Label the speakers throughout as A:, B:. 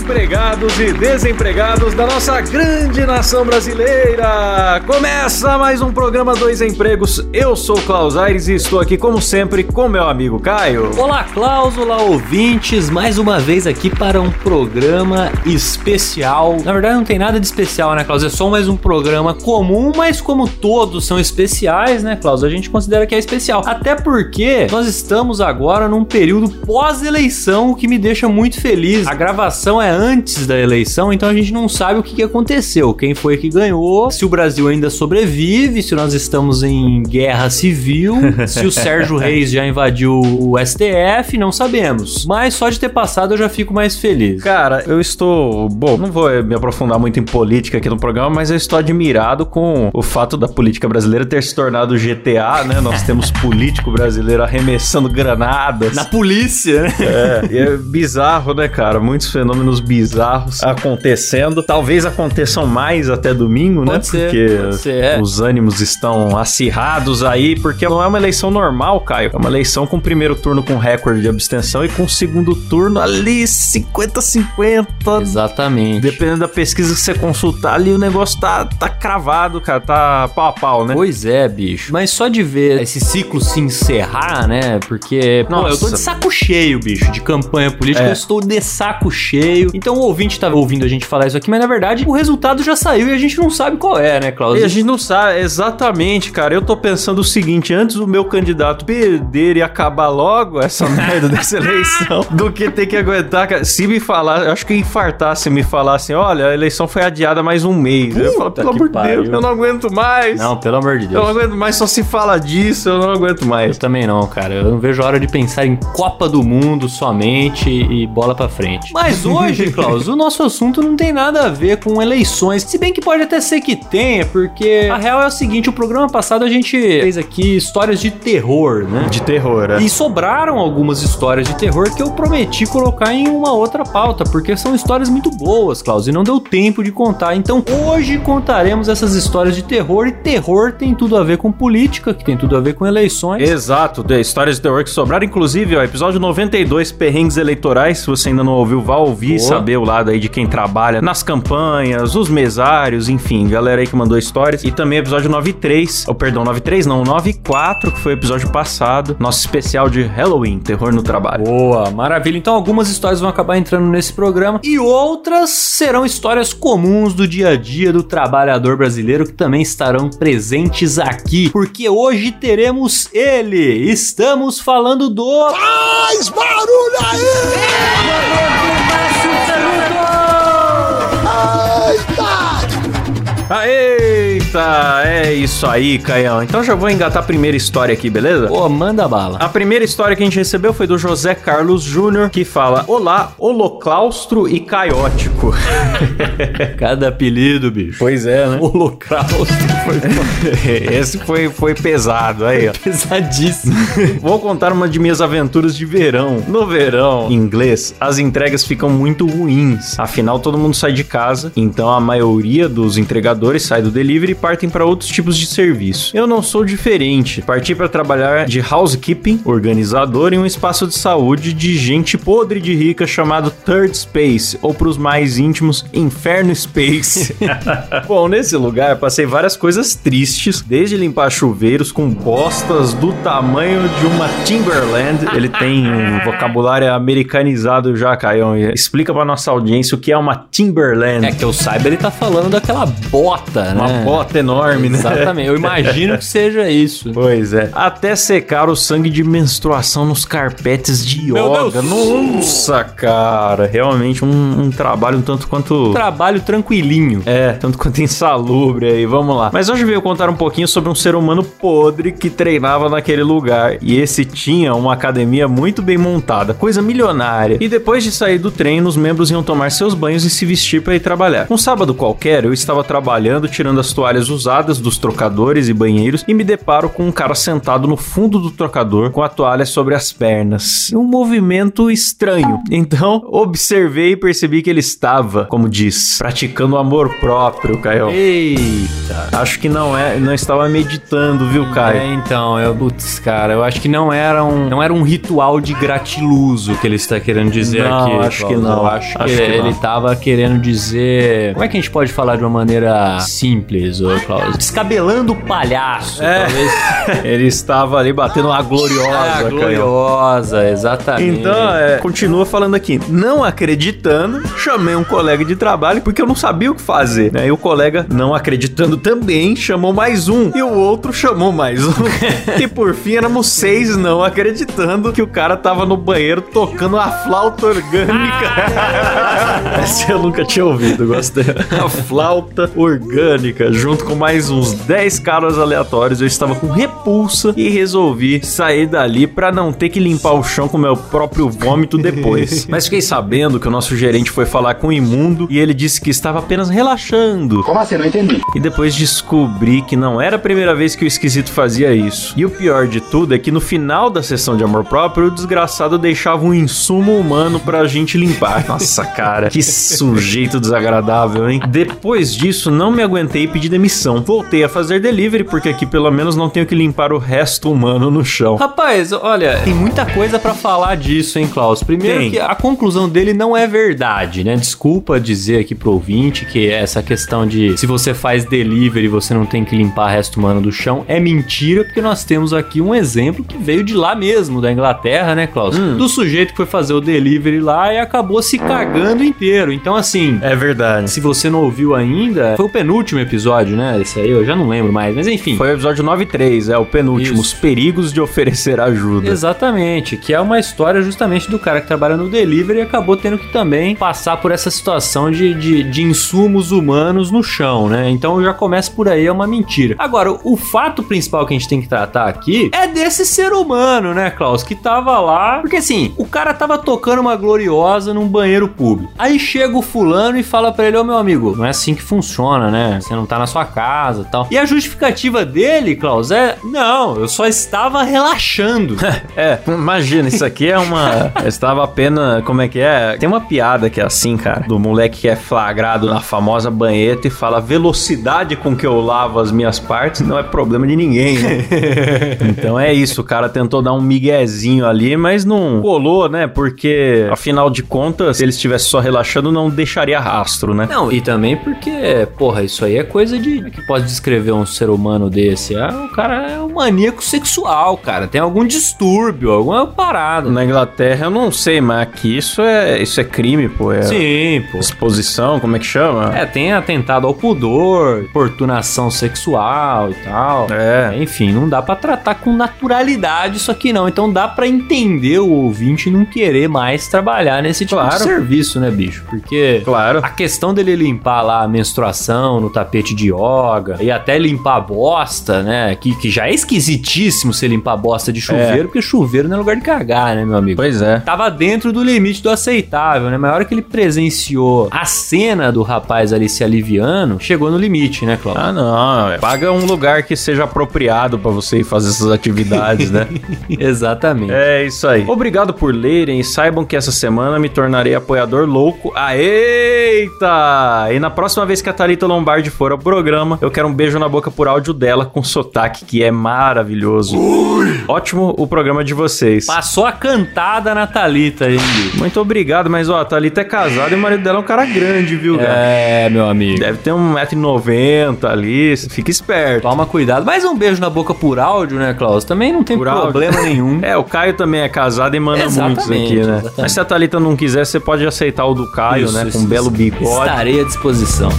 A: Empregados e desempregados da nossa grande nação brasileira! Começa mais um programa Dois Empregos. Eu sou o Klaus Aires e estou aqui, como sempre, com meu amigo Caio.
B: Olá, Klaus, olá, ouvintes, mais uma vez aqui para um programa especial. Na verdade, não tem nada de especial, né, Klaus? É só mais um programa comum, mas como todos são especiais, né, Klaus? A gente considera que é especial. Até porque nós estamos agora num período pós-eleição, o que me deixa muito feliz. A gravação é antes da eleição, então a gente não sabe o que, que aconteceu, quem foi que ganhou, se o Brasil ainda sobrevive, se nós estamos em guerra civil, se o Sérgio Reis já invadiu o STF, não sabemos. Mas só de ter passado eu já fico mais feliz.
A: Cara, eu estou. Bom, não vou me aprofundar muito em política aqui no programa, mas eu estou admirado com o fato da política brasileira ter se tornado GTA, né? Nós temos político brasileiro arremessando granadas.
B: Na polícia, né?
A: É, é bizarro, né, cara? Muitos fenômenos bizarros acontecendo. Talvez aconteçam mais até domingo, né?
B: Pode ser,
A: Porque
B: ser, é.
A: os ânimos estão acirrados aí, porque não é uma eleição normal, Caio. É uma eleição com primeiro turno com recorde de abstenção e com segundo turno ali 50-50.
B: Exatamente.
A: Dependendo da pesquisa que você consultar ali, o negócio tá, tá cravado, cara. Tá pau a pau, né?
B: Pois é, bicho. Mas só de ver esse ciclo se encerrar, né? Porque, pô, eu tô de saco cheio, bicho, de campanha política.
A: É.
B: Eu estou de saco cheio. Então o ouvinte tá ouvindo a gente falar isso aqui, mas na verdade o resultado já saiu e a gente não sabe qual é, né, Klaus?
A: E a gente não sabe exatamente, cara. Eu tô pensando o seguinte: antes o meu candidato perder e acabar logo essa merda dessa eleição, do que ter que aguentar. cara. Se me falar, eu acho que infartar se me falassem: olha, a eleição foi adiada mais um mês. eu falo,
B: Puta
A: pelo amor de. Deus, eu não aguento mais.
B: Não, pelo amor de
A: Eu
B: Deus.
A: não aguento mais, só se fala disso, eu não aguento
B: Eu
A: mais.
B: também não, cara. Eu não vejo a hora de pensar em Copa do Mundo somente e bola pra frente. Mas hoje, Klaus, o nosso assunto não tem nada a ver com eleições. Se bem que pode até ser que tenha, porque a real é o seguinte: o programa passado a gente fez aqui histórias de terror, né?
A: De terror, é.
B: E sobraram algumas histórias de terror que eu prometi colocar em uma outra pauta, porque são histórias muito boas, Klaus, e não deu tempo de contar. Então hoje contaremos essas histórias de terror, e terror tem tudo a ver com política, que tem tudo a ver com eleições.
A: Exato, de histórias de terror que sobraram. Inclusive, ó, episódio 92, perrengues eleitorais. Se você ainda não ouviu, vá ouvir,
B: Boa.
A: Saber o lado aí de quem trabalha nas campanhas, os mesários, enfim, galera aí que mandou histórias. E também episódio 93, ou perdão, 93 não, 94, que foi o episódio passado, nosso especial de Halloween, terror no trabalho.
B: Boa, maravilha. Então algumas histórias vão acabar entrando nesse programa e outras serão histórias comuns do dia a dia do trabalhador brasileiro que também estarão presentes aqui, porque hoje teremos ele. Estamos falando do
C: Faz barulho aí! Aê!
A: Eita, é isso aí, Caião. Então já vou engatar a primeira história aqui, beleza?
B: Pô, manda bala.
A: A primeira história que a gente recebeu foi do José Carlos Júnior, que fala: Olá, holoclaustro e caiótico.
B: Cada apelido, bicho.
A: Pois é, né?
B: Holocausto foi
A: Esse foi, foi pesado aí, ó.
B: pesadíssimo.
A: Vou contar uma de minhas aventuras de verão. No verão, em inglês, as entregas ficam muito ruins. Afinal, todo mundo sai de casa, então a maioria dos entregadores sai do delivery partem para outros tipos de serviço. Eu não sou diferente. Parti para trabalhar de housekeeping, organizador em um espaço de saúde de gente podre de rica chamado Third Space, ou para os mais íntimos, Inferno Space. Bom, nesse lugar passei várias coisas tristes, desde limpar chuveiros com bostas do tamanho de uma Timberland. Ele tem um vocabulário americanizado já, Caião. Explica pra nossa audiência o que é uma Timberland.
B: É que eu saiba, ele tá falando daquela bota, né?
A: Uma bota enorme, né?
B: Exatamente. Eu imagino que seja isso.
A: Pois é. Até secar o sangue de menstruação nos carpetes de
B: Meu
A: yoga.
B: Deus.
A: Nossa, cara. Realmente um, um trabalho um tanto quanto.
B: Trabalho tranquilinho.
A: É, tanto quanto insalubre aí, vamos lá. Mas hoje veio contar um pouquinho sobre um ser humano podre que treinava naquele lugar. E esse tinha uma academia muito bem montada, coisa milionária. E depois de sair do treino, os membros iam tomar seus banhos e se vestir para ir trabalhar. Um sábado qualquer, eu estava trabalhando, tirando as toalhas usadas dos trocadores e banheiros e me deparo com um cara sentado no fundo do trocador com a toalha sobre as pernas. Um movimento estranho. Então, observei e percebi que ele estava, como diz, praticando o amor próprio, Caio.
B: Eita.
A: Acho que não é, não estava meditando, viu, Caio?
B: É, então, eu, putz, cara, eu acho que não era um, não era um ritual de gratiluso que ele está querendo dizer
A: Não,
B: aqui.
A: acho que não.
B: Eu acho,
A: Acho
B: que,
A: que
B: ele estava querendo dizer. Como é que a gente pode falar de uma maneira simples, ô Klaus? Descabelando o palhaço,
A: É.
B: talvez.
A: Ele estava ali batendo uma gloriosa,
B: Ah,
A: Caio.
B: gloriosa, exatamente.
A: Então, é, continua falando aqui. Não acreditando, chamei um colega de trabalho porque eu não sabia o que fazer. Né? E o colega, não acreditando também, chamou mais um. E o outro chamou mais um. e por fim, éramos seis não acreditando que o cara tava no banheiro tocando a flauta orgânica. Essa eu nunca tinha ouvido, gostei. A flauta orgânica, junto com mais uns 10 caras aleatórios. Eu estava com repulsa e resolvi sair dali pra não ter que limpar o chão com meu próprio vômito depois. Mas fiquei sabendo que o nosso gerente foi falar com o imundo e ele disse que estava apenas relaxando.
C: Como assim? Não entendi.
A: E depois descobri que não era a primeira vez que o esquisito fazia isso. E o pior de tudo é que no final da sessão de amor próprio, o desgraçado deixava um insumo humano pra gente limpar. Nossa, cara, que sujeito desagradável, hein? Depois disso, não me aguentei e pedi demissão. Voltei a fazer delivery, porque aqui pelo menos não tenho que limpar o resto humano no chão.
B: Rapaz, olha, tem muita coisa pra falar disso, hein, Klaus? Primeiro
A: Tem.
B: que a conclusão dele não é verdade, né? Desculpa dizer aqui pro ouvinte que essa questão de se você faz delivery você não tem que limpar resto humano do chão é mentira, porque nós temos aqui um exemplo que veio de lá mesmo, da Inglaterra, né, Klaus? Do sujeito que foi fazer o delivery lá e acabou se cagando inteiro. Então, assim,
A: É verdade.
B: se você não ouviu ainda, foi o penúltimo episódio, né? Esse aí eu já não lembro mais, mas enfim.
A: Foi o episódio 93, é o penúltimo.
B: Isso.
A: Os perigos de oferecer ajuda.
B: Exatamente, que é uma história justamente do cara que trabalha no delivery e acabou tendo que também passar por essa situação de, de, de insumos humanos no chão, né? Então já começa por aí, é uma mentira. Agora, o fato principal que a gente tem que tratar aqui é desse ser humano, né, Klaus? Que tava lá. Porque assim, o cara tava tocando uma gloriosa num banheiro público. Aí chega o fulano e fala pra ele: Ô meu amigo, não é assim que funciona, né? Você não tá na sua casa e tal. E a justificativa dele, Klaus, é: Não, eu só estava relaxando.
A: É, imagina, isso aqui é uma. Eu estava apenas. Como é que é? Tem uma piada que é assim, cara. Do moleque que é flagrado na famosa banheta e fala: velocidade com que eu lavo as minhas partes não é problema de ninguém, né? então é isso, o cara tentou dar um miguezinho ali, mas não colou, né? Porque, afinal de contas, se ele estivesse só relaxando, não deixaria rastro, né?
B: Não, e também porque, porra, isso aí é coisa de. Como é que pode descrever um ser humano desse? Ah, o cara é um maníaco sexual, cara. Tem algum distúrbio, alguma parada.
A: Na Inglaterra eu não sei, mas aqui isso é, isso é crime, pô. É
B: Sim, pô.
A: exposição, como é que chama?
B: É, tem atentado ao pudor, importunação sexual e tal.
A: É.
B: Enfim, não dá pra tratar com naturalidade isso aqui não. Então dá pra entender o ouvinte não querer mais trabalhar nesse tipo
A: Claro.
B: de serviço, né, bicho? Porque
A: Claro.
B: a questão dele limpar lá a menstruação no tapete de yoga e até limpar a bosta, né? Que, que já é esquisitíssimo você limpar a bosta de chuveiro, porque chuveiro não é lugar de cagar, né, meu amigo?
A: Pois é.
B: Tava dentro do limite do aceitável, né? Mas a hora que ele presenciou a cena do rapaz ali se aliviando, chegou no limite, né, Cláudio?
A: Ah, não. é. Paga um lugar que seja apropriado pra você ir fazer essas atividades, né?
B: Exatamente.
A: é isso aí. Obrigado por lerem e saibam que essa semana me tornarei apoiador louco. Eita! E na próxima vez que a Thalita Lombardi for ao programa, eu quero um beijo na boca por áudio dela com sotaque, que é maravilhoso. Ótimo o programa de vocês.
B: Passou a cantada na Thalita aí, bicho.
A: Muito obrigado, mas ó, a Thalita é casada e o marido dela é um cara grande, viu, cara?
B: É, meu amigo.
A: Deve ter 1,90m ali, fica esperto.
B: Toma cuidado. Mais um beijo na boca por áudio, né, Klaus? Também não tem
A: Por áudio.
B: problema nenhum.
A: É, o Caio também é casado e manda
B: Exatamente,
A: muitos aqui, né?
B: exatamente.
A: Mas se a Thalita não quiser, você pode aceitar o do Caio,
B: Isso,
A: né?
B: isso,
A: com um belo bigode.
B: Estarei à disposição.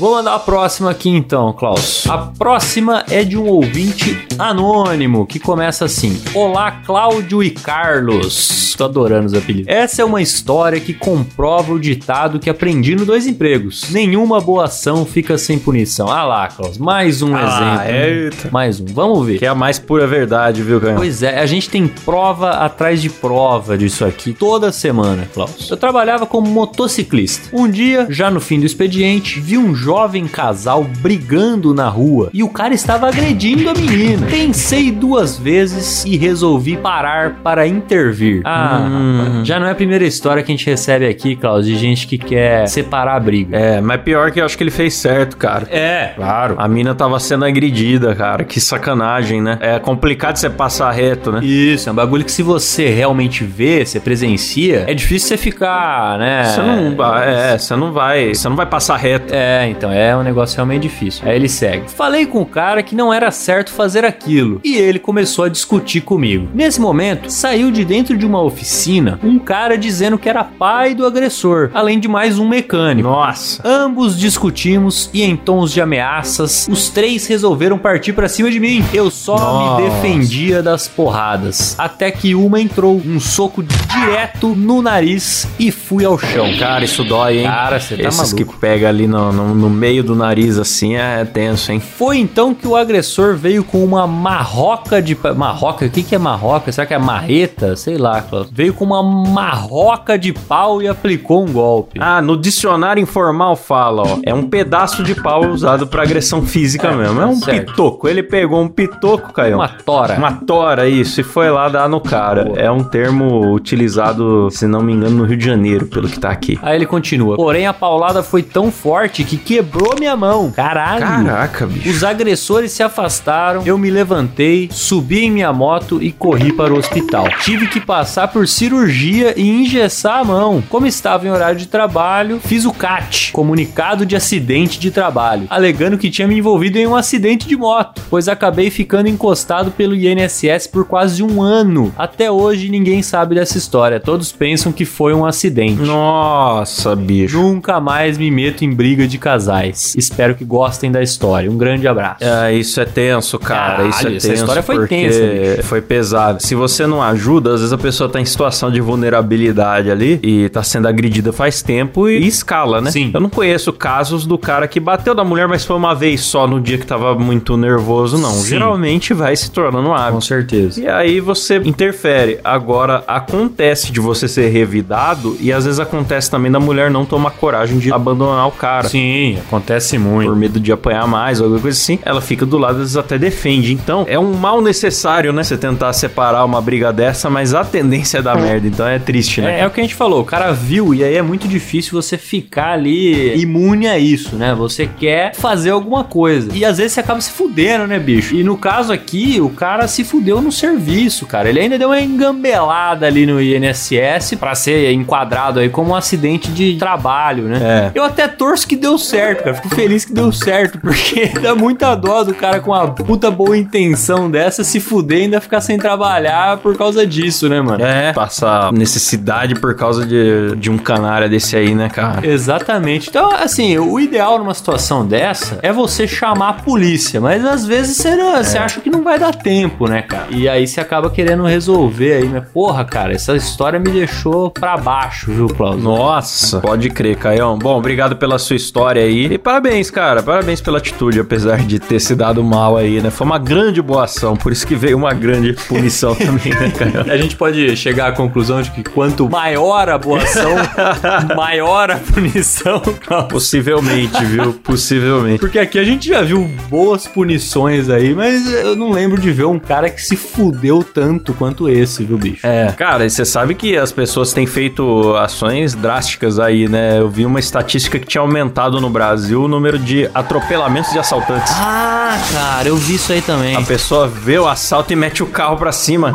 B: Vou mandar a próxima aqui então, Klaus. A próxima é de um ouvinte anônimo que começa assim: Olá, Cláudio e Carlos. Tô adorando os apelidos. Essa é uma história que comprova o ditado que aprendi no Dois Empregos: Nenhuma boa ação fica sem punição. Ah lá, Klaus, mais um
A: Ah,
B: exemplo.
A: eita.
B: Mais um. Vamos ver.
A: Que é a mais pura verdade, viu, Canhão?
B: Pois é, a gente tem prova atrás de prova disso aqui toda semana, Klaus. Eu trabalhava como motociclista. Um dia, já no fim do expediente, vi um jovem casal brigando na rua e o cara estava agredindo a menina. Pensei duas vezes e resolvi parar para intervir. Ah, rapaz, já não é a primeira história que a gente recebe aqui, Klaus, de gente que quer separar a briga.
A: É, mas pior que eu acho que ele fez certo, cara.
B: É,
A: Claro. A mina tava sendo agredida, cara. Que sacanagem, né? É complicado você passar reto, né?
B: Isso, é um bagulho que se você realmente vê, você presencia, é difícil você ficar, né?
A: Você não vai, é, você não vai, você não vai passar reto.
B: É, então é um negócio realmente difícil. Aí ele segue. Falei com o cara que não era certo fazer aquilo e ele começou a discutir comigo. Nesse momento, saiu de dentro de uma oficina um cara dizendo que era pai do agressor, além de mais um mecânico.
A: Nossa.
B: Ambos discutimos e em tons de ameaças, os três resolveram partir pra cima de mim. Eu só
A: Nossa.
B: me defendia das porradas, até que uma entrou, um soco direto no nariz e fui ao chão.
A: Cara, isso dói, hein?
B: Cara, você tá
A: Esses
B: maluco.
A: que pega ali no, no, no meio do nariz assim é tenso, hein?
B: Foi então que o agressor veio com uma marroca de. Marroca? O que, que é marroca? Será que é marreta? Sei lá, Klaus. Veio com uma marroca de pau e aplicou um golpe.
A: Ah, no dicionário informal fala, ó, é um pedaço de pau usado pra agressão física
B: É,
A: mesmo. É um
B: certo.
A: pitoco. Ele pegou um pitoco, Caio.
B: Uma tora.
A: Uma tora, isso, e foi lá dar no cara.
B: Boa.
A: É um termo utilizado, se não me engano, no Rio de Janeiro, pelo que tá aqui.
B: Aí ele continua. Porém, a paulada foi tão forte que quebrou minha mão. Caralho.
A: Caraca, bicho.
B: Os agressores se afastaram, eu me levantei, subi em minha moto e corri para o hospital. Tive que passar por cirurgia e engessar a mão. Como estava em horário de trabalho, fiz o CAT, comunicado de acidente de trabalho, alegando que tinha me envolvido em um acidente de moto, pois acabei ficando encostado pelo INSS por quase um ano. Até hoje ninguém sabe dessa história, todos pensam que foi um acidente.
A: Nossa, bicho.
B: Nunca mais me meto em briga de casais. Espero que gostem da história. Um grande abraço.
A: É, isso é tenso, cara.
B: Caralho,
A: isso é
B: essa
A: tenso.
B: história foi tensa, bicho.
A: Foi pesado. Se você não ajuda, às vezes a pessoa tá em situação de vulnerabilidade ali e tá sendo agredida faz tempo e, escala, né?
B: Sim.
A: Eu não conheço casos do cara que bateu da mulher, mas foi uma vez só no dia que tava muito nervoso, não.
B: Sim.
A: Geralmente vai se tornando um hábito.
B: certeza.
A: E aí você interfere. Agora, acontece de você ser revidado e às vezes acontece também da mulher não tomar coragem de abandonar o cara.
B: Sim, acontece
A: Por
B: muito.
A: medo de apanhar mais ou alguma coisa assim, ela fica do lado, às vezes até defende. Então, é um mal necessário, né? Você tentar separar uma briga dessa, mas a tendência é dar merda. Então é triste, né?
B: É, é o que a gente falou, o cara viu e aí é muito difícil você ficar ali imune a isso, né? Você quer fazer alguma coisa. E às vezes você acaba se fudendo, né, bicho? E no caso aqui, o cara se fudeu no serviço, cara. Ele ainda deu uma engambelada ali no INSS pra ser enquadrado aí como um acidente de trabalho, né?
A: É.
B: Eu até torço que deu certo, cara. Fico feliz que deu certo, porque dá muita dó do cara com uma puta boa intenção dessa se fuder e ainda ficar sem trabalhar por causa disso, né, mano?
A: É, passar necessidade por causa de, de um canária desse aí, né, cara?
B: Exatamente. Então, assim, o ideal numa situação dessa é você chamar a polícia, mas às vezes você, não- você acha que não vai dar tempo, né, cara? E aí você acaba querendo resolver aí, né? Porra, cara, essa história me deixou pra baixo, viu, Klaus?
A: Nossa, pode crer, Caião. Bom, obrigado pela sua história aí. E parabéns, cara. Parabéns pela atitude, apesar de ter se dado mal aí, né? Foi uma grande boa ação, por isso que veio uma grande punição também, né, Caião?
B: A gente pode chegar à conclusão de que quanto maior a boa ação, maior a punição.
A: Possivelmente, viu? Possivelmente.
B: Porque aqui a gente já viu boas punições aí, mas eu não lembro de ver um cara que se fudeu tanto quanto esse, viu, bicho?
A: É, cara, e você sabe que as pessoas têm feito ações drásticas aí, né? Eu vi uma estatística que tinha aumentado no Brasil o número de atropelamentos de assaltantes.
B: Ah, cara, eu vi isso aí também.
A: A pessoa vê o assalto e mete o carro pra cima.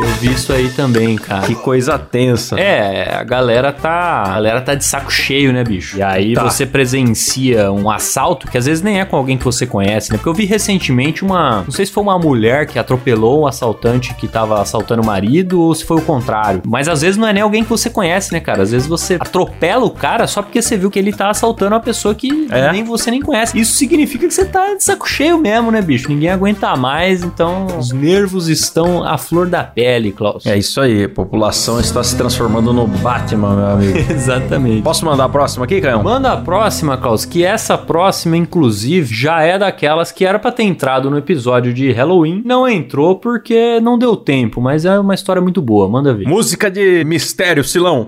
B: Eu vi isso aí também, cara.
A: Que coisa tensa.
B: É, a galera tá. A galera tá de saco cheio, né, bicho? E aí
A: Tá.
B: você presencia um assalto que às vezes nem é com alguém que você conhece, né? Porque eu vi recentemente uma. Não sei se foi uma mulher que atropelou um assaltante que tava assaltando o marido ou se foi o contrário. Mas às vezes não é nem alguém que você conhece, né, cara? Às vezes você atropela o cara só porque você viu que ele tá assaltando uma pessoa que
A: É.
B: nem você nem conhece. Isso significa que você tá de saco cheio mesmo, né, bicho? Ninguém aguenta mais, então os nervos estão à flor da pele, Klaus.
A: É isso aí, a população está se transformando no Batman, meu amigo.
B: Exatamente.
A: Posso mandar a próxima aqui, Caio?
B: Manda a próxima, Klaus, que essa próxima, inclusive, já é daquelas que era pra ter entrado no episódio de Halloween. Não entrou porque não deu tempo, mas é uma história muito boa. Manda ver.
A: Música de mistério, Silão.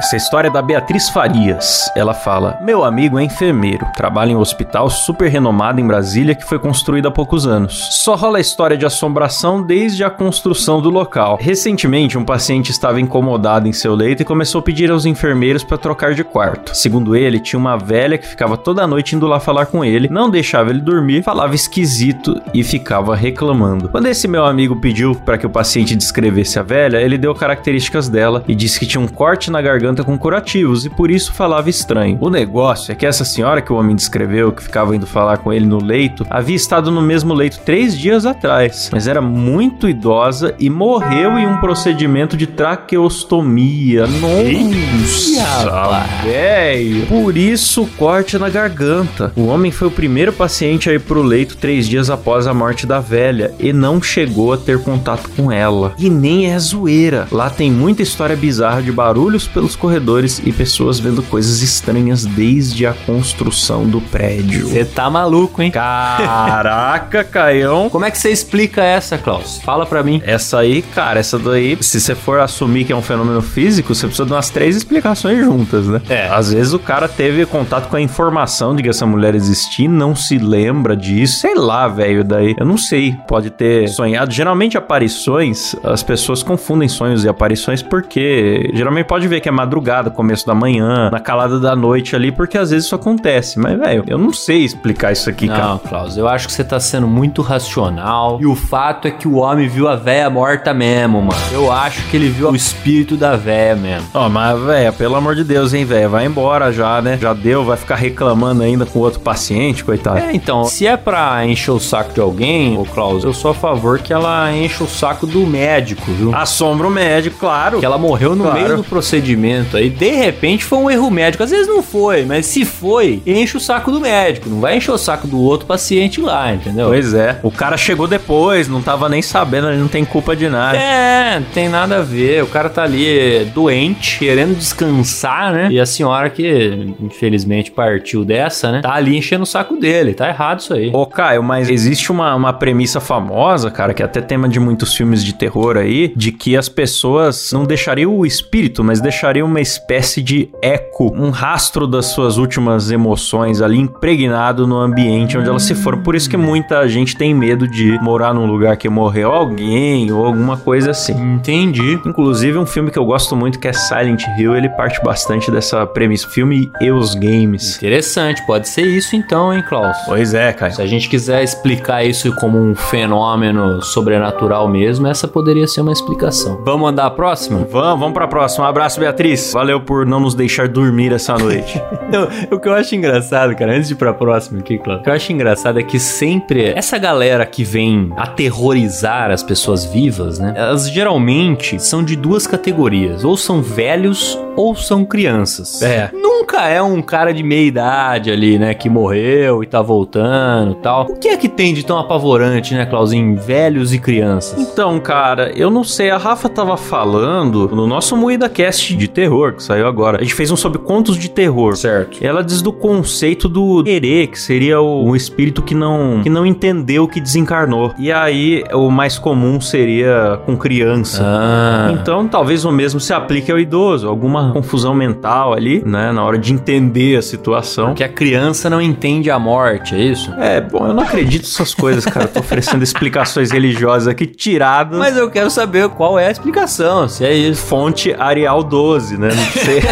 A: Essa é história da Beatriz Farias. Ela fala: Meu amigo é enfermeiro, trabalha em um hospital super renomado em Brasília que foi construído há poucos anos. Só rola a história de assombração desde a construção do local. Recentemente, um paciente estava incomodado em seu leito e começou a pedir aos enfermeiros para trocar de quarto. Segundo ele, tinha uma velha que ficava toda noite indo lá falar com ele, não deixava ele dormir, falava esquisito e ficava reclamando. Quando esse meu amigo pediu para que o paciente descrevesse a velha, ele deu características dela e disse que tinha um corte na garganta com curativos e por isso falava estranho. O negócio é que essa senhora que o homem descreveu, que ficava indo falar com ele no leito, havia estado no mesmo leito três dias atrás, mas era muito idosa e morreu em um procedimento de traqueostomia. Nossa, velho! Por isso o corte na garganta. O homem foi o primeiro paciente a ir pro leito três dias após a morte da velha e não chegou a ter contato com ela. E nem é zoeira. Lá tem muita história bizarra de barulhos pelos corredores e pessoas vendo coisas estranhas desde a construção do prédio.
B: Você tá maluco, hein?
A: Caraca, Caião!
B: Como é que você explica essa, Klaus? Fala pra mim.
A: Essa aí, cara, essa daí, se você for assumir que é um fenômeno físico, você precisa de umas três explicações juntas, né?
B: É.
A: Às vezes o cara teve contato com a informação de que essa mulher existia, não se lembra disso, sei lá, velho, daí. Eu não sei, pode ter sonhado. Geralmente aparições, as pessoas confundem sonhos e aparições porque geralmente pode ver que é madrugada, começo da manhã, na calada da noite ali, porque às vezes isso acontece. Mas, velho, eu não sei explicar isso aqui, cara.
B: Não, Klaus, eu acho que você tá sendo muito racional. E o fato é que o homem viu a véia morta mesmo, mano. Eu acho que ele viu o espírito da véia mesmo.
A: Ó, mas, velho, pelo amor de Deus, hein, velho, vai embora já, né? Já deu, vai ficar reclamando ainda com outro paciente, coitado.
B: É, então, se é pra encher o saco de alguém, ô Klaus, eu sou a favor que ela encha o saco do médico, viu?
A: Assombra o médico, claro.
B: Que ela morreu no
A: Claro.
B: meio do procedimento aí. De repente foi um erro médico. Às vezes não foi, mas se foi, enche o saco do médico. Não vai encher o saco do outro paciente lá, entendeu?
A: Pois é. O cara chegou depois, não tava nem sabendo, ele não tem culpa de nada.
B: É, não tem nada a ver. O cara tá ali doente, querendo descansar, né? E a senhora que infelizmente partiu dessa, né? Tá ali enchendo o saco dele. Tá errado isso aí.
A: Ô, Caio, mas existe uma, uma premissa famosa, cara, que é até tema de muitos filmes de terror aí, de que as pessoas não deixariam o espírito, mas deixariam uma espécie de eco, um rastro das suas últimas emoções ali impregnado no ambiente onde elas se foram. Por isso que muita gente tem medo de morar num lugar que morreu alguém ou alguma coisa assim.
B: Entendi.
A: Inclusive, um filme que eu gosto muito, que é Silent Hill, ele parte bastante dessa premissa. Filme e os games.
B: Interessante, pode ser isso então, hein, Klaus?
A: Pois é, Caio.
B: Se a gente quiser explicar isso como um fenômeno sobrenatural mesmo, essa poderia ser uma explicação. Vamos mandar a próxima?
A: Vamos, vamos pra próxima. Um abraço, Beatriz. Valeu por não nos deixar dormir essa noite.
B: Não, o que eu acho engraçado, cara, antes de ir pra próxima aqui, claro. O que eu acho engraçado é que sempre essa galera que vem aterrorizar as pessoas vivas, né? Elas geralmente são de duas categorias. Ou são velhos ou são crianças.
A: É.
B: Nunca é um cara de meia idade ali, né? Que morreu e tá voltando e tal. O que é que tem de tão apavorante, né, Clauzinho? Velhos e crianças.
A: então, cara, eu não sei. A Rafa tava falando no nosso Moída Cast de terror, que saiu agora. A gente fez um sobre contos de terror.
B: Certo.
A: Ela diz do conceito do herê, que seria o, um espírito que não, que não entendeu que desencarnou. E aí, o mais comum seria com criança.
B: Ah.
A: Então, talvez o mesmo se aplique ao idoso. Alguma confusão mental ali, né? Na hora de entender a situação.
B: Que a criança não entende a morte, é isso?
A: É, bom, eu não acredito nessas coisas, cara. Eu tô oferecendo explicações religiosas aqui tiradas.
B: Mas eu quero saber qual é a explicação, se é isso.
A: Fonte Arial 12. 12, né? Não sei.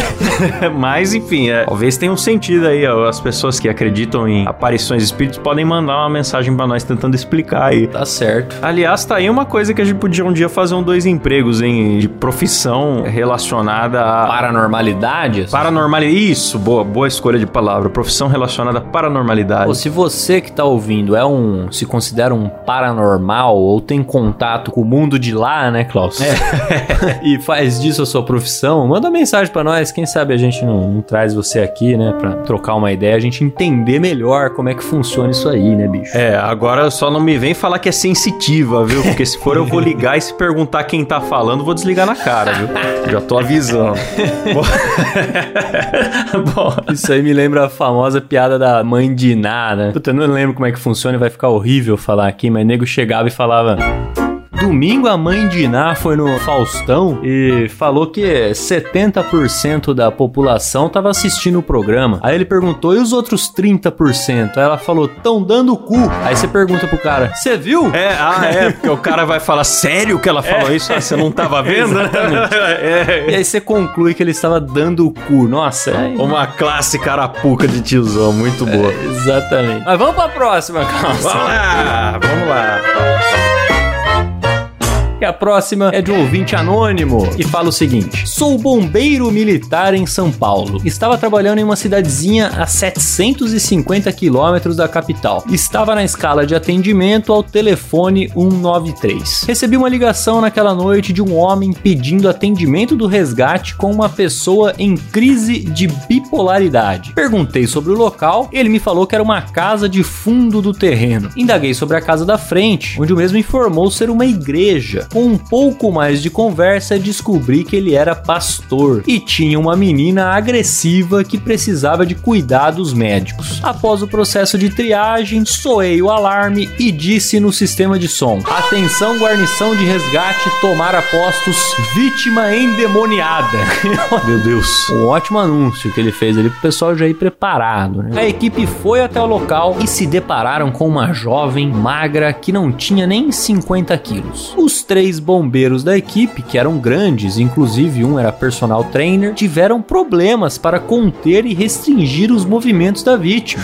A: Mas, enfim, é, talvez tenha um sentido aí. ó, As pessoas que acreditam em aparições de espíritos podem mandar uma mensagem pra nós tentando explicar aí.
B: Tá certo.
A: Aliás, tá aí uma coisa que a gente podia um dia fazer um dois empregos, hein? De profissão relacionada a.
B: Paranormalidade?
A: Paranormalidade. Isso, boa, boa escolha de palavra. Profissão relacionada à paranormalidade.
B: Pô, se você que tá ouvindo é um. se considera um paranormal ou tem contato com o mundo de lá, né, Klaus? e faz disso a sua profissão, manda mensagem pra nós. Quem sabe a gente não, não traz você aqui, né, pra trocar uma ideia, a gente entender melhor como é que funciona isso aí, né, bicho?
A: É, agora só não me vem falar que é sensitiva, viu? Porque se for eu vou ligar e se perguntar quem tá falando, vou desligar na cara, viu? Já tô avisando. Bom,
B: Isso aí me lembra a famosa piada da mãe de Iná, né? Puta, eu não lembro como é que funciona e vai ficar horrível falar aqui, mas nego chegava e falava. Domingo a mãe de Iná foi no Faustão e falou que 70% da população tava assistindo o programa. Aí ele perguntou, e os outros 30%? Aí ela falou, tão dando o cu. Aí você pergunta pro cara, você viu?
A: é, ah, é, porque o cara vai falar, sério que ela falou isso? Ah, você não tava vendo? é,
B: E aí você conclui que ele estava dando o cu. Nossa, é...
A: uma clássica arapuca de tiozão, muito boa.
B: Exatamente. Mas vamos pra próxima, Carlos.
A: Vamos lá, vamos lá.
B: E a próxima é de um ouvinte anônimo que fala o seguinte: Sou bombeiro militar em São Paulo. Estava trabalhando em uma cidadezinha a 750 quilômetros da capital. Estava na escala de atendimento ao telefone 193. Recebi uma ligação naquela noite de um homem pedindo atendimento do resgate com uma pessoa em crise de bipolaridade. Perguntei sobre o local, ele me falou que era uma casa de fundo do terreno. Indaguei sobre a casa da frente, onde o mesmo informou ser uma igreja. Com um pouco mais de conversa, descobri que ele era pastor e tinha uma menina agressiva que precisava de cuidados médicos. Após o processo de triagem, soei o alarme e disse no sistema de som: Atenção, guarnição de resgate, tomar postos, vítima endemoniada.
A: Meu Deus.
B: Um ótimo anúncio que ele fez ali pro pessoal já ir preparado. Né? A equipe foi até o local e se depararam com uma jovem magra que não tinha nem 50 quilos. Os três bombeiros da equipe, que eram grandes, inclusive um era personal trainer, tiveram problemas para conter e restringir os movimentos da vítima.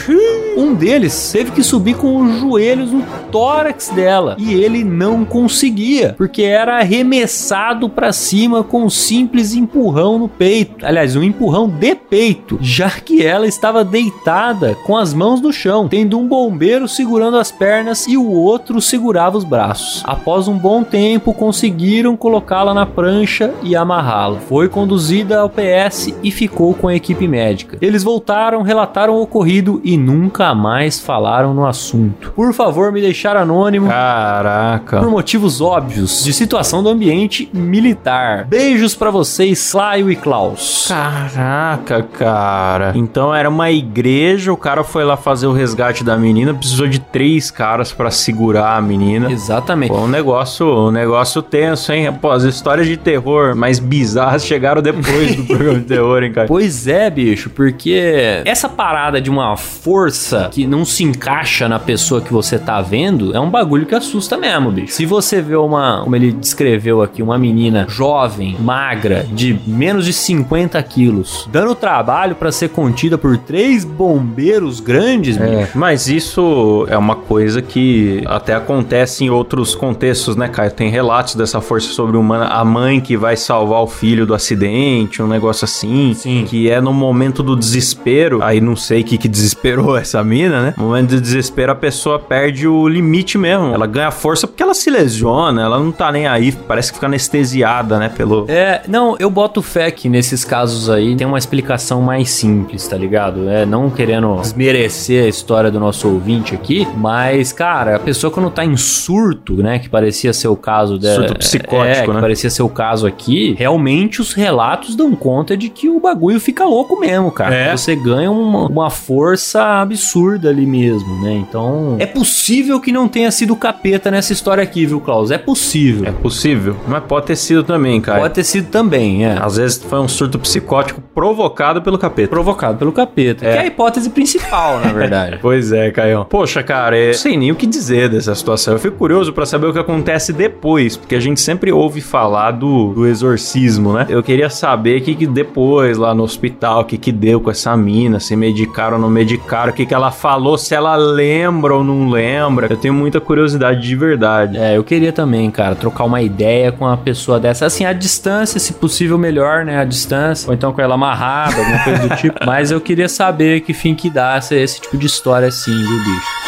B: Um deles teve que subir com os joelhos no tórax dela e ele não conseguia, porque era arremessado para cima com um simples empurrão no peito. Aliás, um empurrão de peito, já que ela estava deitada com as mãos no chão, tendo um bombeiro segurando as pernas e o outro segurava os braços. Após um bom tempo, conseguiram colocá-la na prancha e amarrá-la. Foi conduzida ao PS e ficou com a equipe médica. Eles voltaram, relataram o ocorrido e nunca mais falaram no assunto. Por favor, me deixar anônimo.
A: Caraca.
B: Por motivos óbvios de situação do ambiente militar. Beijos pra vocês, Slaio e Klaus.
A: Caraca, cara. Então era uma igreja, o cara foi lá fazer o resgate da menina, precisou de três caras pra segurar a menina.
B: Exatamente.
A: Foi um negócio, um negócio tenso, hein? Pô, as histórias de terror mais bizarras chegaram depois do programa de terror, hein, cara?
B: Pois é, bicho, porque essa parada de uma força que não se encaixa na pessoa que você tá vendo é um bagulho que assusta mesmo, bicho. Se você vê uma, como ele descreveu aqui, uma menina jovem, magra, de menos de 50 quilos, dando trabalho pra ser contida por três bombeiros grandes, bicho.
A: É, mas isso é uma coisa que até acontece em outros contextos, né, Caio? Tem relatos dessa força sobre-humana, a mãe que vai salvar o filho do acidente, um negócio assim,
B: Sim.
A: que é no momento do desespero, aí não sei o que, que desesperou essa mina, né? No momento do desespero, a pessoa perde o limite mesmo. Ela ganha força porque ela se lesiona, ela não tá nem aí, parece que fica anestesiada, né, pelo...
B: É, não, eu boto fé que nesses casos aí tem uma explicação mais simples, tá ligado? É, não querendo desmerecer a história do nosso ouvinte aqui, mas, cara, a pessoa quando tá em surto, né, que parecia ser o caso dela.
A: Surto psicótico,
B: é,
A: né?
B: parecia ser o caso aqui, realmente os relatos dão conta de que o bagulho fica louco mesmo, cara.
A: É.
B: Você ganha uma, uma força absurda ali mesmo, né? Então, é possível que não tenha sido capeta nessa história aqui, viu, Klaus? É possível.
A: É possível, mas pode ter sido também, cara.
B: Pode ter sido também, é.
A: Às vezes foi um surto psicótico provocado pelo capeta.
B: Provocado pelo capeta.
A: É.
B: Que é a hipótese principal, na verdade.
A: Pois é, Caio. Poxa, cara, eu não sei nem o que dizer dessa situação. Eu fico curioso pra saber o que acontece depois, porque a gente sempre ouve falar do, do exorcismo, né? Eu queria saber o que, que depois, lá no hospital, o que, que deu com essa mina, se medicaram ou não medicaram, o que, que ela falou, se ela lembra ou não lembra. Eu tenho muita curiosidade de verdade.
B: É, eu queria também, cara, trocar uma ideia com uma pessoa dessa. Assim, à distância, se possível, melhor, né? À distância. Ou então com ela amarrada, alguma coisa do tipo. Mas eu queria saber que fim que dá esse, esse tipo de história assim, viu, bicho?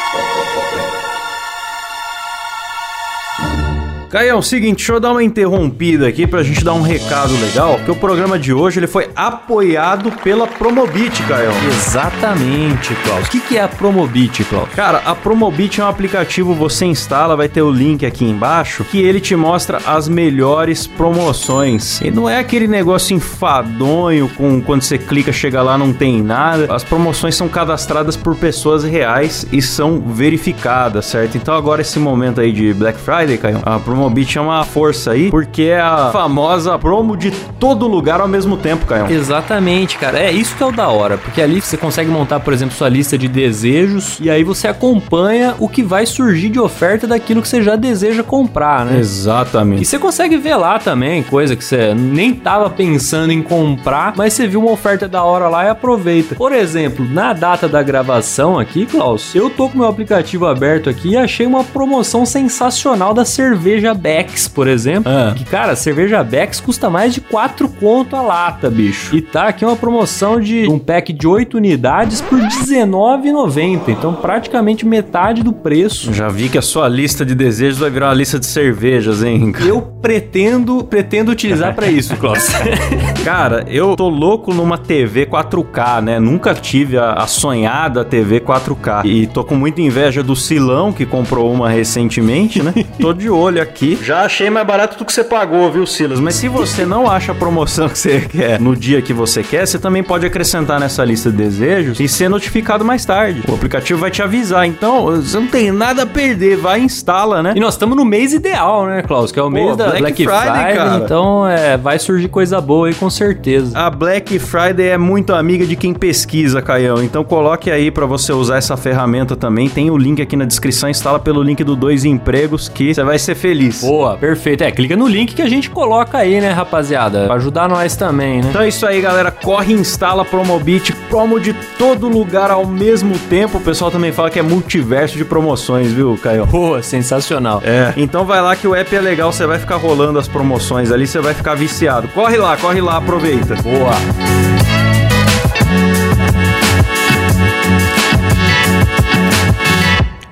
A: Caião, seguinte, deixa eu dar uma interrompida aqui pra gente dar um recado legal, que o programa de hoje ele foi apoiado pela Promobit, Caião.
B: Exatamente, Klaus. O que, que é a Promobit, Klaus?
A: Cara, a Promobit é um aplicativo, você instala, vai ter o link aqui embaixo, que ele te mostra as melhores promoções. E não é aquele negócio enfadonho com quando você clica, chega lá, não tem nada. As promoções são cadastradas por pessoas reais e são verificadas, certo? Então agora esse momento aí de Black Friday, Caio, a Promobit é uma força aí, porque é a famosa promo de todo lugar ao mesmo tempo, Caio.
B: Exatamente, cara. É isso que é o da hora, porque ali você consegue montar, por exemplo, sua lista de desejos e aí você acompanha o que vai surgir de oferta daquilo que você já deseja comprar, né? E
A: Exatamente.
B: você consegue ver lá também, coisa que você nem tava pensando em comprar, mas você viu uma oferta da hora lá e aproveita. Por exemplo, na data da gravação aqui, Klaus, eu tô com meu aplicativo aberto aqui e achei uma promoção sensacional da cerveja Becks, por exemplo.
A: Ah.
B: Que, cara, a cerveja Becks custa mais de 4 conto a lata, bicho. E tá aqui uma promoção de um pack de 8 unidades por R$19,90. Então, praticamente metade do preço.
A: Já vi que a sua lista de desejos vai virar uma lista de cervejas, hein?
B: Eu pretendo, pretendo utilizar pra isso, Klaus.
A: Cara, eu tô louco numa TV 4K, né? Nunca tive a, a sonhada TV 4K. E tô com muita inveja do Silão, que comprou uma recentemente, né? tô de olho aqui. Já achei mais barato do que você pagou, viu, Silas? Mas se você não acha a promoção que você quer no dia que você quer, você também pode acrescentar nessa lista de desejos e ser notificado mais tarde. O aplicativo vai te avisar. Então, você não tem nada a perder. Vai e instala, né?
B: E nós estamos no mês ideal, né, Klaus? Que é o mês da
A: Black
B: Black,
A: Friday,
B: Friday,
A: cara.
B: então é, vai surgir coisa boa aí com certeza.
A: A Black Friday é muito amiga de quem pesquisa, Caião. Então coloque aí pra você usar essa ferramenta também. Tem o link aqui na descrição. Instala pelo link do Dois Empregos que você vai ser feliz.
B: Boa, perfeito. É, clica no link que a gente coloca aí, né, rapaziada? Pra ajudar nós também, né?
A: Então é isso aí, galera. Corre e instala Promobit. Promo de todo lugar ao mesmo tempo. O pessoal também fala que é multiverso de promoções, viu, Caio?
B: Boa, sensacional.
A: É, então vai lá que o app é legal, você vai ficar rolando as promoções ali, você vai ficar viciado. Corre lá, corre lá, aproveita.
B: Boa.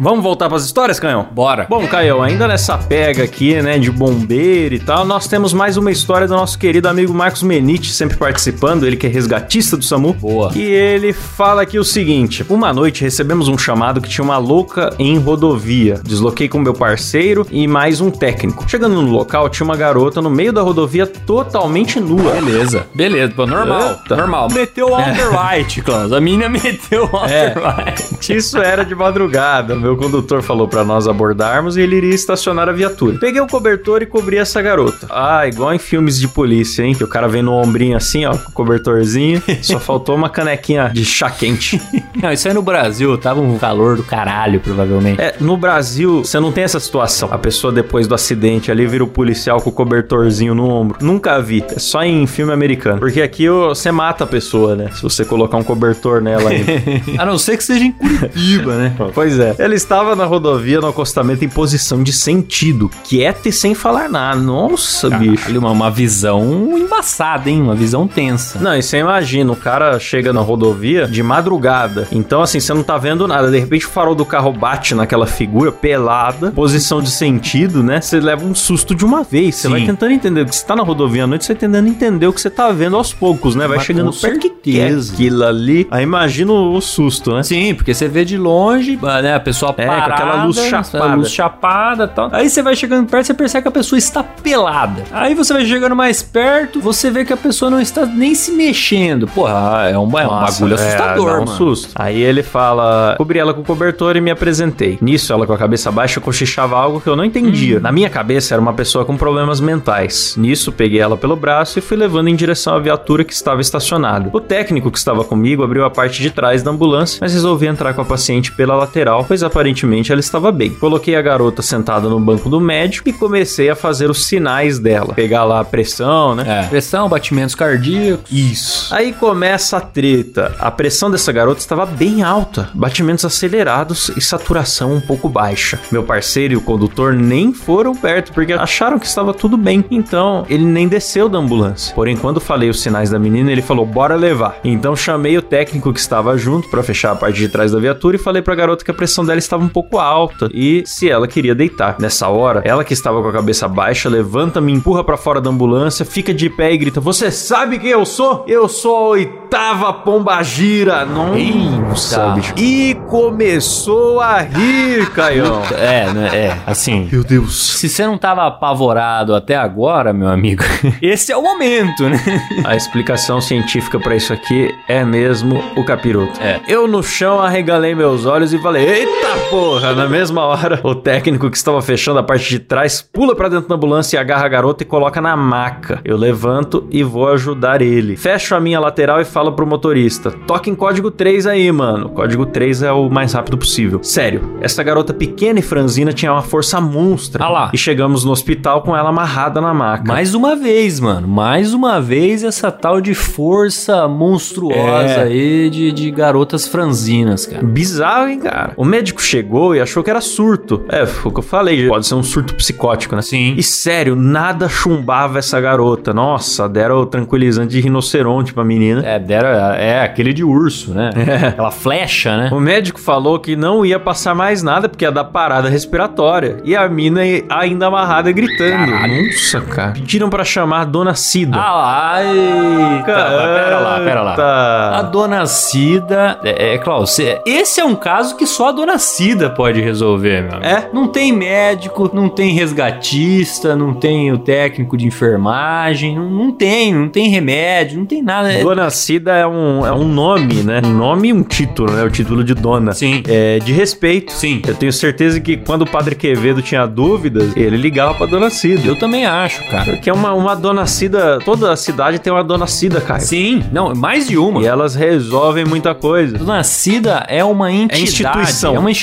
A: Vamos voltar pras histórias, Canhão?
B: Bora.
A: Bom, Caio, ainda nessa pega aqui, né, de bombeiro e tal, nós temos mais uma história do nosso querido amigo Marcos Menite, sempre participando, ele que é resgatista do SAMU.
B: Boa.
A: E ele fala aqui o seguinte: Uma noite recebemos um chamado que tinha uma louca em rodovia. Desloquei com meu parceiro e mais um técnico. Chegando no local, tinha uma garota no meio da rodovia totalmente nua.
B: Beleza. Beleza, pô, normal.
A: Eita.
B: Normal. Meteu o Outerlight, Klaus. A mina meteu o
A: É.
B: Outerlight.
A: Isso era de madrugada. Meu condutor falou pra nós abordarmos e ele iria estacionar a viatura. Peguei o cobertor e cobri essa garota. Ah, igual em filmes de polícia, hein? Que o cara vem no ombrinho assim, ó, com o cobertorzinho. Só faltou uma canequinha de chá quente.
B: Não, isso aí no Brasil tava um calor do caralho, provavelmente.
A: É, no Brasil, você não tem essa situação. A pessoa depois do acidente ali vira o policial com o cobertorzinho no ombro. Nunca vi. É só em filme americano. Porque aqui você mata a pessoa, né? Se você colocar um cobertor nela ainda.
B: A não ser que seja em Curitiba, né?
A: Pois é. Ele estava na rodovia no acostamento em posição de sentido, quieta e sem falar nada. Nossa, bicho.
B: Caralho, uma, uma visão embaçada, hein? Uma visão tensa.
A: Não, e você imagina, o cara chega na rodovia de madrugada. Então, assim, você não tá vendo nada. De repente, o farol do carro bate naquela figura pelada, posição de sentido, né? Você leva um susto de uma vez. Você
B: Sim.
A: vai tentando entender. Porque você tá na rodovia à noite, você tentando entender o que você tá vendo aos poucos, né? Vai
B: Mas
A: chegando perto. que é aquilo ali. Aí imagina o susto, né?
B: Sim, porque você vê de longe, né? A pessoa pessoa
A: É, com
B: parada,
A: aquela luz chapada.
B: luz chapada tal. Aí você vai chegando perto, você percebe que a pessoa está pelada. Aí você vai chegando mais perto, você vê que a pessoa não está nem se mexendo. Porra, é um, é um
A: Nossa,
B: bagulho
A: é,
B: assustador,
A: dá um
B: mano.
A: susto. Aí ele fala: cobri ela com cobertor e me apresentei. Nisso, ela com a cabeça baixa cochichava algo que eu não entendia. Na minha cabeça, era uma pessoa com problemas mentais. Nisso, peguei ela pelo braço e fui levando em direção à viatura que estava estacionada. O técnico que estava comigo abriu a parte de trás da ambulância, mas resolvi entrar com a paciente pela lateral, pois aparentemente ela estava bem. Coloquei a garota sentada no banco do médico e comecei a fazer os sinais dela. Pegar lá a pressão, né?
B: É. Pressão, batimentos cardíacos.
A: Isso. Aí começa a treta. A pressão dessa garota estava bem alta, batimentos acelerados e saturação um pouco baixa. Meu parceiro e o condutor nem foram perto porque acharam que estava tudo bem. Então, ele nem desceu da ambulância. Porém, quando falei os sinais da menina, ele falou: "Bora levar". Então, chamei o técnico que estava junto para fechar a parte de trás da viatura e falei pra garota que a pressão dela estava um pouco alta e se ela queria deitar. Nessa hora, ela que estava com a cabeça baixa levanta, me empurra para fora da ambulância, fica de pé e grita: "Você sabe quem eu sou? Eu sou a oitava pombagira".
B: Eita.
A: bicho. E começou a rir, Caião.
B: É, né? É, assim.
A: Meu Deus.
B: Se você não tava apavorado até agora, meu amigo, esse é o momento, né?
A: A explicação científica pra isso aqui é mesmo o capiroto.
B: É.
A: Eu no chão arregalei meus olhos e falei: Eita porra! Na mesma hora, o técnico que estava fechando a parte de trás pula pra dentro da ambulância e agarra a garota e coloca na maca. Eu levanto e vou ajudar ele. Fecho a minha lateral e falo pro motorista: Toca em código 3 aí, mano. Código 3 é o mais rápido possível. Sério, essa garota pequena e franzina tinha uma força monstra.
B: Ah lá.
A: E chegamos no hospital com ela amarrada na maca.
B: Mais uma vez, mano. Mais uma vez essa tal de força monstruosa
A: É.
B: aí de, de garotas franzinas, cara.
A: Bizarro, hein, cara? O médico chegou e achou que era surto. É, foi o que eu falei, pode ser um surto psicótico, né?
B: Sim.
A: E sério, nada chumbava essa garota. Nossa, deram o tranquilizante de rinoceronte pra menina.
B: É, deram, é aquele de urso, né? Aquela flecha, né?
A: O médico falou que não ia passar mais nada porque ia dar parada respiratória. E a mina ainda amarrada gritando. Nossa, cara. Pediram pra chamar a dona Cida.
B: Ah, ai, pera lá, pera lá. A dona Cida, é, é claro, cê- esse é um caso que só a dona Cida pode resolver, meu amigo.
A: É?
B: Não tem médico, não tem resgatista, não tem o técnico de enfermagem, não, não tem, não tem remédio, não tem nada. É-
A: Dona Cida é um, é um nome, né? Um nome e um título, né? O título de dona.
B: Sim.
A: É de respeito.
B: Sim.
A: Eu tenho certeza que quando o Padre Quevedo tinha dúvidas, ele ligava pra Dona Cida.
B: Eu também acho, cara.
A: Porque é uma, uma Dona Cida, toda a cidade tem uma Dona Cida, cara.
B: Sim, não, mais de uma.
A: E elas resolvem muita coisa.
B: Dona Cida é uma entidade,
A: instituição.
B: É uma instituição,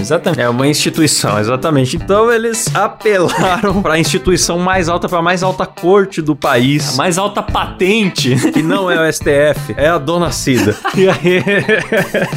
B: exatamente.
A: É uma instituição, exatamente. Então eles apelaram pra instituição mais alta, pra mais alta corte do
B: A
A: país.
B: mais alta patente.
A: Que não é o STF, é a Dona Cida. E aí,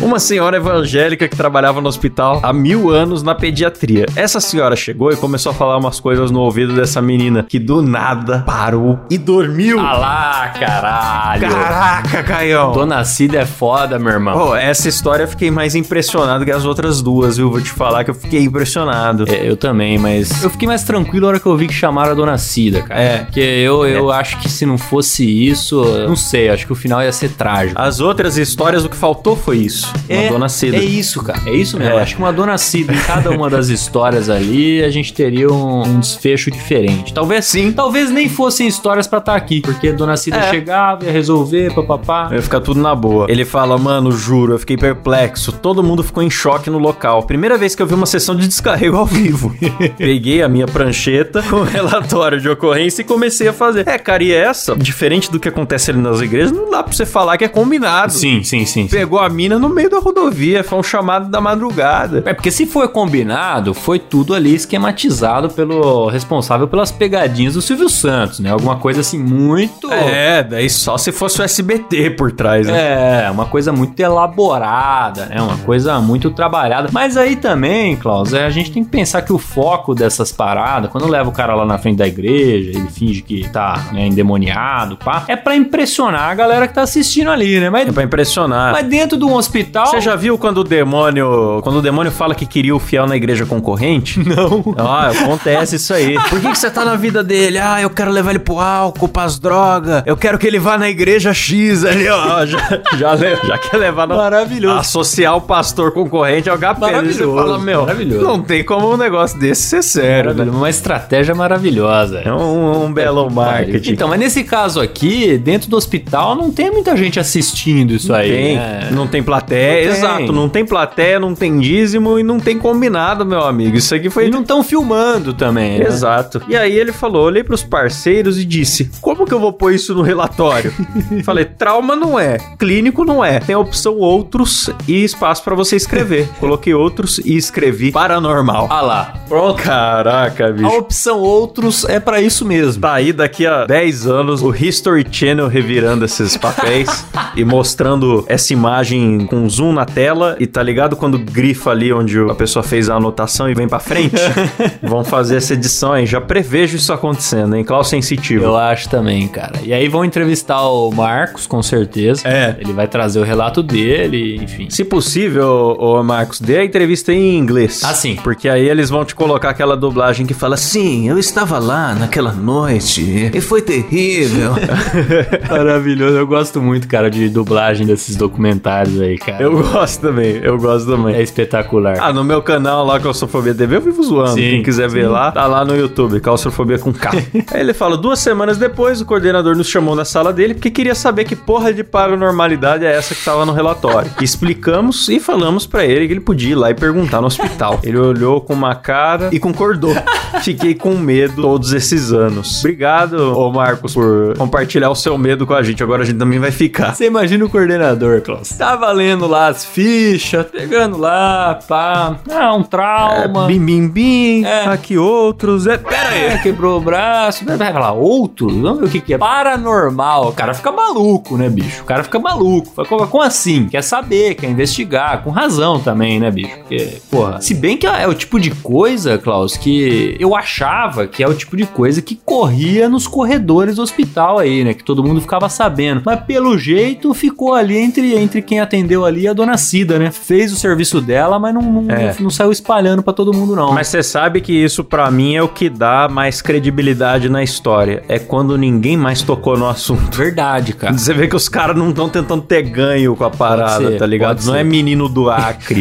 A: uma senhora evangélica que trabalhava no hospital há mil anos na pediatria. Essa senhora chegou e começou a falar umas coisas no ouvido dessa menina que do nada parou e dormiu.
B: Ah lá, caralho.
A: Caraca, Caião.
B: Dona Cida é foda, meu irmão.
A: Pô, essa história eu fiquei mais impressionado que as outras duas, viu? Vou te falar que eu fiquei impressionado.
B: É, eu também, mas eu fiquei mais tranquilo na hora que eu vi que chamaram a Dona Cida, cara.
A: É.
B: Porque eu, eu acho que se não fosse isso, não sei, acho que o final ia ser trágico.
A: As outras histórias, o que faltou foi isso. Uma dona Cida.
B: É isso, cara. É isso mesmo.
A: É.
B: Acho que uma Dona Cida em cada uma das histórias ali, a gente teria um, um desfecho diferente. Talvez sim. Talvez nem fossem histórias pra estar aqui. Porque Dona Cida
A: É.
B: chegava, ia resolver, papapá.
A: Ia ficar tudo na boa. Ele fala, mano, juro, eu fiquei perplexo. Todo mundo ficou em choque no local. Primeira vez que eu vi uma sessão de descarrego ao vivo. Peguei a minha prancheta com o relatório de ocorrência e comecei a fazer. É, cara, e essa, diferente do que acontece ali nas igrejas, não dá pra você falar que é combinado.
B: Sim, sim, sim.
A: Pegou a mina no meio da rodovia, foi um chamado da madrugada.
B: É porque se foi combinado, foi tudo ali esquematizado pelo responsável pelas pegadinhas do Silvio Santos, né? Alguma coisa assim muito.
A: É, daí só se fosse o SBT por trás, né?
B: É, uma coisa muito elaborada, né? Uma coisa muito trabalhada. Mas aí também, Klaus, é, a gente tem que pensar que o foco dessas paradas, quando leva o cara lá na frente da igreja, ele finge que tá né, endemoniado, pá, é pra impressionar a galera que tá assistindo ali, né? Mas,
A: É pra impressionar.
B: mas dentro de um hospital.
A: Você já viu quando o demônio. Quando o demônio fala que queria o fiel na igreja concorrente? Não. Ah, acontece isso aí. Por que, que você tá na vida dele? Ah, eu quero levar ele pro álcool, pras drogas. Eu quero que ele vá na igreja X ali, ó. Já, já, já quer levar no.
B: Maravilhoso.
A: Associar o pastor concorrente ao HP.
B: Maravilhoso,
A: Você fala, meu,
B: maravilhoso.
A: não tem como um negócio desse ser sério, né?
B: Uma estratégia maravilhosa.
A: É um, um belo marketing.
B: Então, mas nesse caso aqui, dentro do hospital, não tem muita gente assistindo isso aí.
A: tem,
B: né?
A: não tem plateia,
B: Não tem.
A: exato, não tem plateia, não tem dízimo e não tem combinado, meu amigo. Isso aqui foi
B: E não estão filmando também. né?
A: Exato. E aí ele falou, olhei pros parceiros e disse: Como que eu vou pôr isso no relatório? Falei, trauma não é, clínico não é. Tem a opção outros e espaço pra você escrever. Coloquei outros e escrevi paranormal.
B: Ah lá. Pronto.
A: Caraca,
B: A
A: bicho.
B: opção outros é pra isso mesmo.
A: Tá aí daqui a 10 anos o History Channel revirando esses papéis e mostrando essa imagem com zoom na tela e tá ligado quando grifa ali onde a pessoa fez a anotação e vem pra frente? Vão fazer essa edição aí. Já prevejo isso acontecendo, hein? Klaus Sensitivo.
B: Eu acho também, cara. E aí vão entrevistar o Marcos, com certeza.
A: É.
B: Ele vai trazer o relato dele, enfim.
A: Se possível, ô, ô, Marcos, dê a entrevista em inglês.
B: Ah, sim.
A: Porque aí eles vão te colocar aquela dublagem que fala Sim, eu estava lá naquela noite e foi terrível.
B: Maravilhoso. Eu gosto muito, cara, de dublagem desses documentários aí, cara.
A: eu gosto também, eu gosto também.
B: É espetacular.
A: Ah, no meu canal lá, Claustrofobia TV, eu vivo zoando.
B: Sim,
A: Quem quiser ver lá, tá lá no YouTube, Claustrofobia com K. Aí ele fala, duas semanas depois, o coordenador nos chamou na sala dele porque queria saber que porra de paranormalidade é essa que tava no relatório. Explicamos e falamos pra ele que ele podia ir lá e perguntar no hospital. Ele olhou com uma cara e concordou. Fiquei com medo todos esses anos. Obrigado, ô Marcos, por compartilhar o seu medo com a gente. Agora a gente também vai ficar.
B: Você imagina o coordenador, Klaus. Tá valendo lá as fichas, pegando lá, pá. Ah, um trauma.
A: Bim, bim, bim.
B: É.
A: Aqui outros. É, pera aí.
B: É, quebrou o braço. Vai falar outro? Vamos ver o que, que é. Paranormal. O cara fica maluco, né, bicho? O cara fica maluco. Fala, como assim? Quer saber, quer investigar. Com razão também, né, bicho? Porque, porra. Se bem que é o tipo de coisa, Klaus, que eu achava que é o tipo de coisa que corria nos corredores do hospital aí, né? Que todo mundo ficava sabendo. Mas pelo jeito ficou ali entre, entre quem atendeu ali e a dona Cida, né? Fez o serviço dela, mas não, não,
A: É.
B: não saiu espalhando pra todo mundo, não.
A: Mas você sabe que isso pra mim é o que dá mais credibilidade na história. É quando ninguém mais tocou no assunto.
B: Verdade, cara.
A: Você vê que os caras não estão tentando ter ganho com a parada, tá ligado? Não é menino do Acre.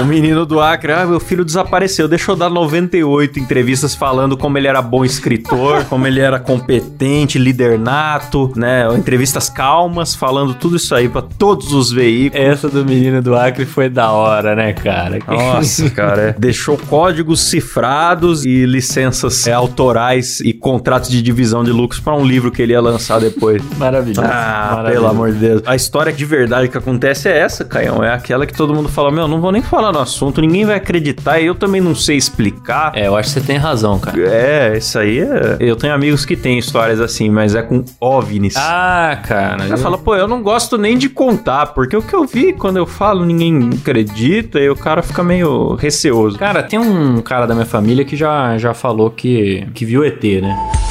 A: O menino do Acre, ah, meu filho desapareceu. Deixa eu dar 98 entrevistas falando como ele era bom escritor, como ele era competente, líder nato, né? Entrevistas calmas, falando tudo isso aí pra todos os veículos.
B: Essa do menino do Acre foi da hora, né, cara?
A: Nossa, cara. é. Deixou códigos cifrados e licenças é, autorais e contratos de divisão de lucros pra um livro que ele ia lançar depois.
B: Maravilhoso.
A: Ah,
B: maravilhoso.
A: pelo amor de Deus. A história de verdade que acontece é essa, Caião. É aquela que todo mundo fala: Meu, não vou nem falar no assunto, ninguém vai acreditar e eu também não sei explicar.
B: É, eu acho que você tem razão, cara.
A: É, isso aí é. Eu tenho amigos que têm histórias assim, mas é com OVNIs.
B: Ah, cara.
A: Ela fala, pô, eu não gosto nem de contar, porque o que eu vi quando eu falo, ninguém acredita e o cara fica meio receoso.
B: Cara, tem um cara da minha família que já, já falou que, que viu ET, né?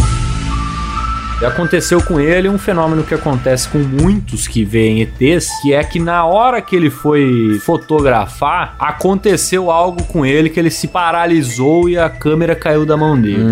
B: E aconteceu com ele um fenômeno que acontece com muitos que veem ETs, que é que na hora que ele foi fotografar, aconteceu algo com ele que ele se paralisou e a câmera caiu da mão dele.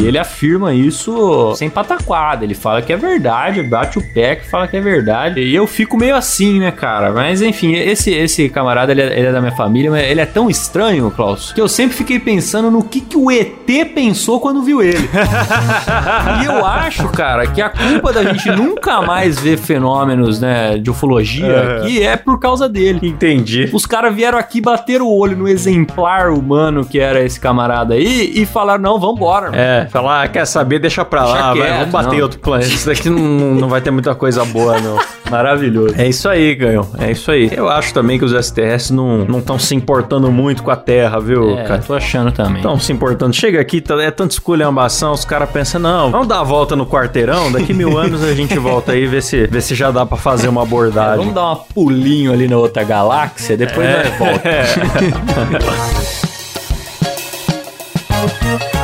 B: E ele afirma isso sem pataquada. Ele fala que é verdade, bate o pé que fala que é verdade. E eu fico meio assim, né, cara? Mas enfim, esse, esse camarada, ele é, ele é da minha família, mas ele é tão estranho, Klaus, que eu sempre fiquei pensando no que, que o ET pensou quando viu ele. e eu acho, cara, que a culpa da gente nunca mais ver fenômenos, né, de ufologia
A: É.
B: aqui é por causa dele.
A: Entendi.
B: Os caras vieram aqui bater o olho no exemplar humano que era esse camarada aí e falaram: não, vambora. mano.
A: É, falar, ah, quer saber, deixa pra lá,
B: Deixa
A: vai,
B: quieto,
A: vamos bater
B: não.
A: em outro planeta. Isso daqui não, não vai ter muita coisa boa, não.
B: Maravilhoso.
A: É isso aí, Ganhão. É isso aí. Eu acho também que os STS não estão se importando muito com a Terra, viu,
B: É,
A: cara?
B: tô achando também.
A: Estão se importando. Chega aqui, tá- é tanta esculhambação, os caras pensam, não, vamos dar a volta no quarteirão, daqui mil anos a gente volta aí e vê se, vê se já dá pra fazer uma
B: É,
A: abordagem.
B: vamos dar um pulinho ali na outra galáxia, depois
A: É.
B: nós volta.
A: isso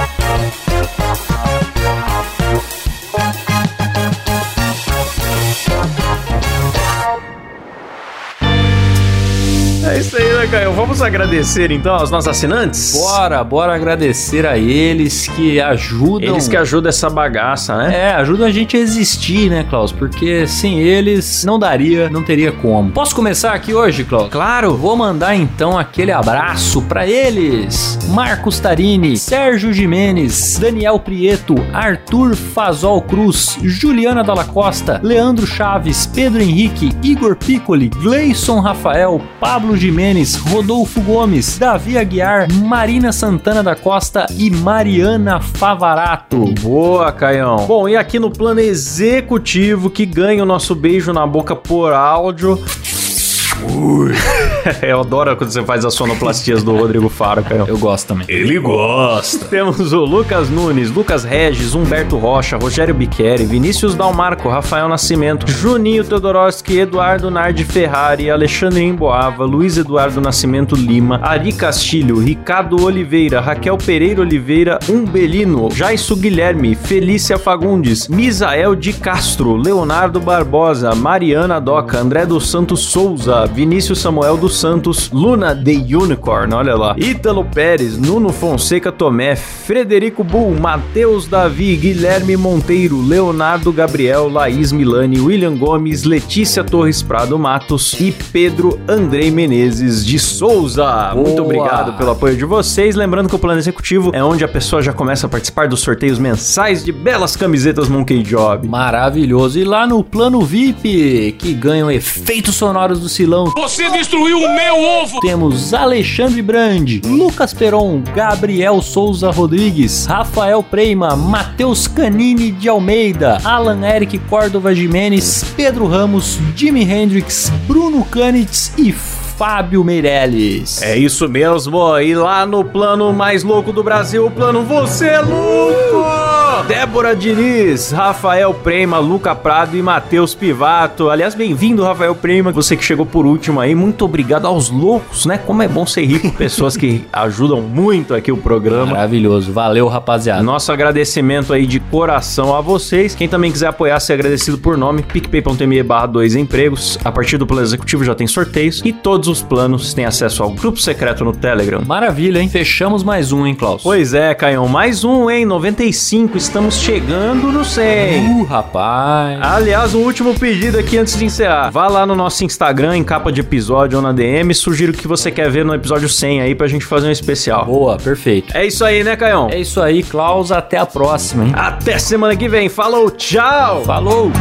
A: Caio? Vamos agradecer então aos nossos assinantes?
B: Bora, bora agradecer a eles que ajudam.
A: Eles que ajudam essa bagaça, né?
B: É, ajudam a gente a existir, né, Klaus? Porque sem eles não daria, não teria como. Posso começar aqui hoje, Klaus?
A: Claro.
B: Vou mandar então aquele abraço pra eles: Marcos Tarini, Sérgio Jimenez, Daniel Prieto, Arthur Fazol Cruz, Juliana Dalla Costa, Leandro Chaves, Pedro Henrique, Igor Piccoli, Gleison Rafael, Pablo Jimenez, Rodolfo Gomes, Davi Aguiar, Marina Santana da Costa e Mariana Favarato.
A: Boa, Caião. Bom, e aqui no plano executivo que ganha o nosso beijo na boca por áudio. Eu adoro quando você faz as sonoplastias do Rodrigo Faro, Caião.
B: Eu gosto também.
A: Ele gosta. Temos o Lucas Nunes, Lucas Regis, Humberto Rocha, Rogério Biqueri, Vinícius Dalmarco, Rafael Nascimento, Juninho Teodoroski, Eduardo Nardi Ferrari, Alexandre Emboava, Luiz Eduardo Nascimento Lima, Ari Castilho, Ricardo Oliveira, Raquel Pereira Oliveira, Umbelino, Jaisso Guilherme, Felícia Fagundes, Misael de Castro, Leonardo Barbosa, Mariana Doca, André dos Santos Souza, Vinícius Samuel dos Santos, Luna The Unicorn, olha lá. Ítalo Pérez, Nuno Fonseca Tomé, Frederico Bull, Matheus Davi, Guilherme Monteiro, Leonardo Gabriel, Laís Milani, William Gomes, Letícia Torres Prado Matos e Pedro Andrei Menezes de Souza. Muito obrigado pelo apoio de vocês. Lembrando que o plano executivo é onde a pessoa já começa a participar dos sorteios mensais de belas camisetas Monkey Job.
B: Maravilhoso. E lá no plano VIP, que ganham efeitos sonoros do Silão,
C: Você destruiu o meu ovo!
B: temos Alexandre Brandi, Lucas Peron, Gabriel Souza Rodrigues, Rafael Preima, Matheus Canini de Almeida, Alan Eric Córdova Jimenez, Pedro Ramos, Jimi Hendrix, Bruno Canitz e Fábio Meirelles.
A: É isso mesmo, e lá no plano mais louco do Brasil, o plano Você é Louco! Débora Diniz, Rafael Prema, Luca Prado e Matheus Pivato. Aliás, bem-vindo, Rafael Prema, você que chegou por último aí. Muito obrigado aos loucos, né? Como é bom ser rico, pessoas que ajudam muito aqui o programa.
B: Maravilhoso. Valeu, rapaziada.
A: Nosso agradecimento aí de coração a vocês. Quem também quiser apoiar, ser agradecido por nome, picpay.me barra dois empregos. A partir do plano executivo já tem sorteios e todos os planos têm acesso ao grupo secreto no Telegram.
B: Maravilha, hein? Fechamos mais um, hein, Klaus?
A: Pois é, Caião, mais um, hein? 95, estamos chegando no 100.
B: Uh, rapaz.
A: Aliás, um último pedido aqui antes de encerrar. Vá lá no nosso Instagram, em capa de episódio ou na DM, sugiro o que você quer ver no episódio 100 aí pra gente fazer um especial.
B: Boa, perfeito.
A: É isso aí, né, Caião?
B: É isso aí, Klaus. Até a próxima, hein?
A: Até semana que vem. Falou, tchau!
B: Falou!